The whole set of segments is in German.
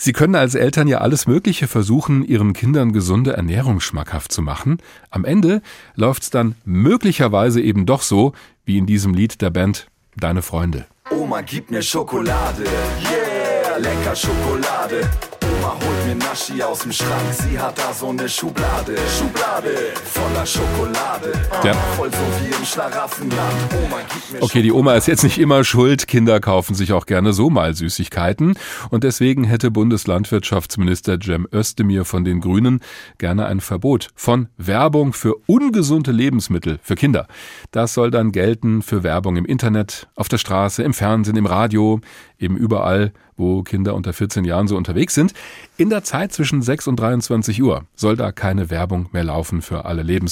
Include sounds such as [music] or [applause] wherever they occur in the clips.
Sie können als Eltern ja alles Mögliche versuchen, Ihren Kindern gesunde Ernährung schmackhaft zu machen. Am Ende läuft's dann möglicherweise eben doch so, wie in diesem Lied der Band Deine Freunde. Oma, gib mir Schokolade, yeah, lecker Schokolade. Oma holt mir Naschi aus dem Schrank, sie hat da so eine Schublade, Schublade voller Schokolade, Ja. voll so wie im Schlaraffenland. Oma, gib mir Okay, die Oma ist jetzt nicht immer schuld. Kinder kaufen sich auch gerne so mal Süßigkeiten. Und deswegen hätte Bundeslandwirtschaftsminister Cem Özdemir von den Grünen gerne ein Verbot von Werbung für ungesunde Lebensmittel für Kinder. Das soll dann gelten für Werbung im Internet, auf der Straße, im Fernsehen, im Radio, eben überall, wo Kinder unter 14 Jahren so unterwegs sind. In der Zeit zwischen 6 und 23 Uhr soll da keine Werbung mehr laufen für alle Lebensmittel,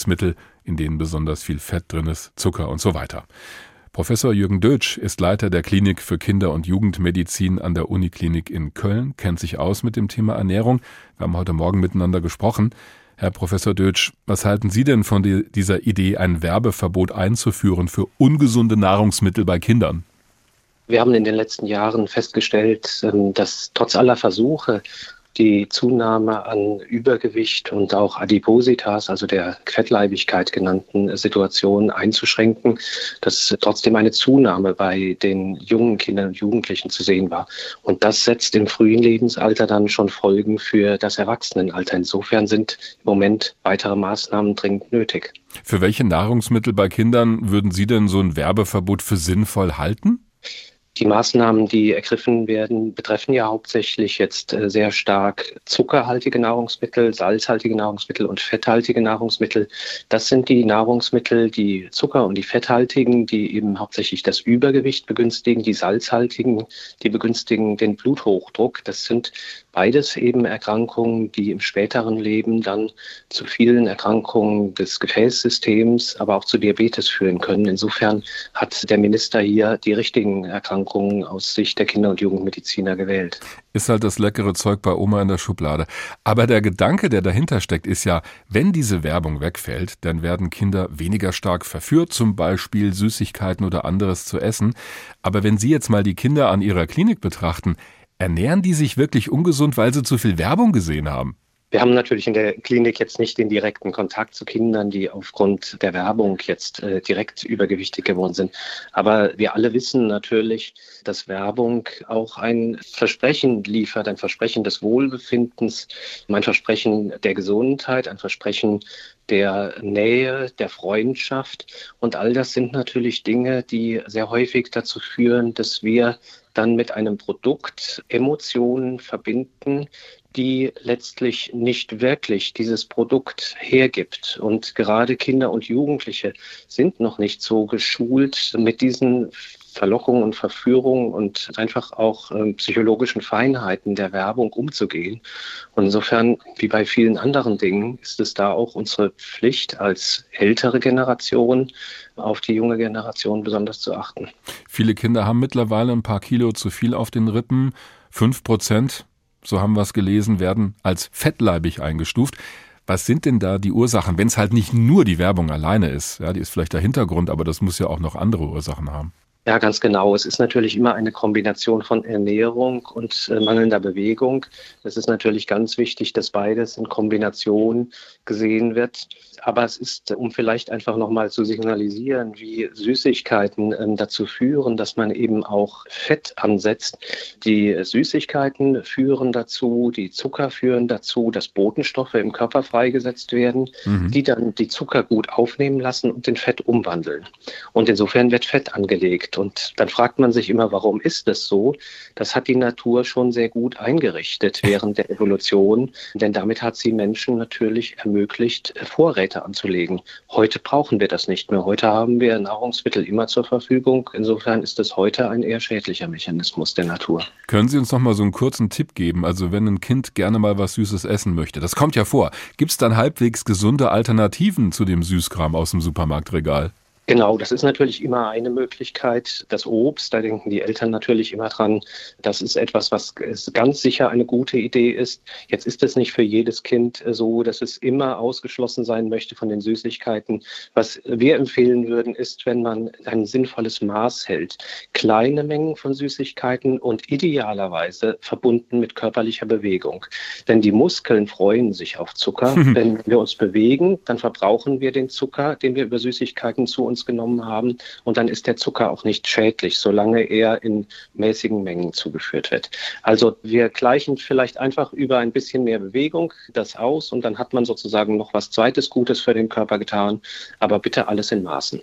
in denen besonders viel Fett drin ist, Zucker und so weiter. Professor Jürgen Dötsch ist Leiter der Klinik für Kinder- und Jugendmedizin an der Uniklinik in Köln, kennt sich aus mit dem Thema Ernährung. Wir haben heute Morgen miteinander gesprochen. Herr Professor Dötsch, was halten Sie denn von die- dieser Idee, ein Werbeverbot einzuführen für ungesunde Nahrungsmittel bei Kindern? Wir haben in den letzten Jahren festgestellt, ähm, dass trotz aller Versuche, die Zunahme an Übergewicht und auch Adipositas, also der Fettleibigkeit genannten Situationen einzuschränken, dass trotzdem eine Zunahme bei den jungen Kindern und Jugendlichen zu sehen war. Und das setzt im frühen Lebensalter dann schon Folgen für das Erwachsenenalter. Insofern sind im Moment weitere Maßnahmen dringend nötig. Für welche Nahrungsmittel bei Kindern würden Sie denn so ein Werbeverbot für sinnvoll halten? Die Maßnahmen, die ergriffen werden, betreffen ja hauptsächlich jetzt äh, sehr stark zuckerhaltige Nahrungsmittel, salzhaltige Nahrungsmittel und fetthaltige Nahrungsmittel. Das sind die Nahrungsmittel, die Zucker- und die fetthaltigen, die eben hauptsächlich das Übergewicht begünstigen, die salzhaltigen, die begünstigen den Bluthochdruck. Das sind beides eben Erkrankungen, die im späteren Leben dann zu vielen Erkrankungen des Gefäßsystems, aber auch zu Diabetes führen können. Insofern hat der Minister hier die richtigen Erkrankungen aus Sicht der Kinder- und Jugendmediziner gewählt. Ist halt das leckere Zeug bei Oma in der Schublade. Aber der Gedanke, der dahinter steckt, ist ja, wenn diese Werbung wegfällt, dann werden Kinder weniger stark verführt, zum Beispiel Süßigkeiten oder anderes zu essen. Aber wenn Sie jetzt mal die Kinder an Ihrer Klinik betrachten, ernähren die sich wirklich ungesund, weil sie zu viel Werbung gesehen haben? Wir haben natürlich in der Klinik jetzt nicht den direkten Kontakt zu Kindern, die aufgrund der Werbung jetzt äh, direkt übergewichtig geworden sind. Aber wir alle wissen natürlich, dass Werbung auch ein Versprechen liefert, ein Versprechen des Wohlbefindens, ein Versprechen der Gesundheit, ein Versprechen der Nähe, der Freundschaft. Und all das sind natürlich Dinge, die sehr häufig dazu führen, dass wir dann mit einem Produkt Emotionen verbinden, die letztlich nicht wirklich dieses Produkt hergibt. Und gerade Kinder und Jugendliche sind noch nicht so geschult mit diesen Verlockungen und Verführungen und einfach auch äh, psychologischen Feinheiten der Werbung umzugehen. Und insofern, wie bei vielen anderen Dingen, ist es da auch unsere Pflicht als ältere Generation auf die junge Generation besonders zu achten. Viele Kinder haben mittlerweile ein paar Kilo zu viel auf den Rippen. Fünf Prozent, so haben wir es gelesen, werden als fettleibig eingestuft. Was sind denn da die Ursachen, wenn es halt nicht nur die Werbung alleine ist? Ja, die ist vielleicht der Hintergrund, aber das muss ja auch noch andere Ursachen haben. Ja, ganz genau. Es ist natürlich immer eine Kombination von Ernährung und äh, mangelnder Bewegung. Es ist natürlich ganz wichtig, dass beides in Kombination gesehen wird. Aber es ist, um vielleicht einfach nochmal zu signalisieren, wie Süßigkeiten ähm, dazu führen, dass man eben auch Fett ansetzt. Die Süßigkeiten führen dazu, die Zucker führen dazu, dass Botenstoffe im Körper freigesetzt werden, Mhm. die dann die Zucker gut aufnehmen lassen und in Fett umwandeln. Und insofern wird Fett angelegt. Und dann fragt man sich immer, warum ist das so? Das hat die Natur schon sehr gut eingerichtet [laughs] während der Evolution, denn damit hat sie Menschen natürlich ermöglicht, Vorräte anzulegen. Heute brauchen wir das nicht mehr. Heute haben wir Nahrungsmittel immer zur Verfügung. Insofern ist das heute ein eher schädlicher Mechanismus der Natur. Können Sie uns noch mal so einen kurzen Tipp geben? Also wenn ein Kind gerne mal was Süßes essen möchte, das kommt ja vor. Gibt es dann halbwegs gesunde Alternativen zu dem Süßkram aus dem Supermarktregal? Genau, das ist natürlich immer eine Möglichkeit. Das Obst, da denken die Eltern natürlich immer dran. Das ist etwas, was ganz sicher eine gute Idee ist. Jetzt ist es nicht für jedes Kind so, dass es immer ausgeschlossen sein möchte von den Süßigkeiten. Was wir empfehlen würden, ist, wenn man ein sinnvolles Maß hält. Kleine Mengen von Süßigkeiten und idealerweise verbunden mit körperlicher Bewegung. Denn die Muskeln freuen sich auf Zucker. [laughs] wenn wir uns bewegen, dann verbrauchen wir den Zucker, den wir über Süßigkeiten zu uns uns genommen haben. Und dann ist der Zucker auch nicht schädlich, solange er in mäßigen Mengen zugeführt wird. Also wir gleichen vielleicht einfach über ein bisschen mehr Bewegung das aus und dann hat man sozusagen noch was Zweites Gutes für den Körper getan. Aber bitte alles in Maßen.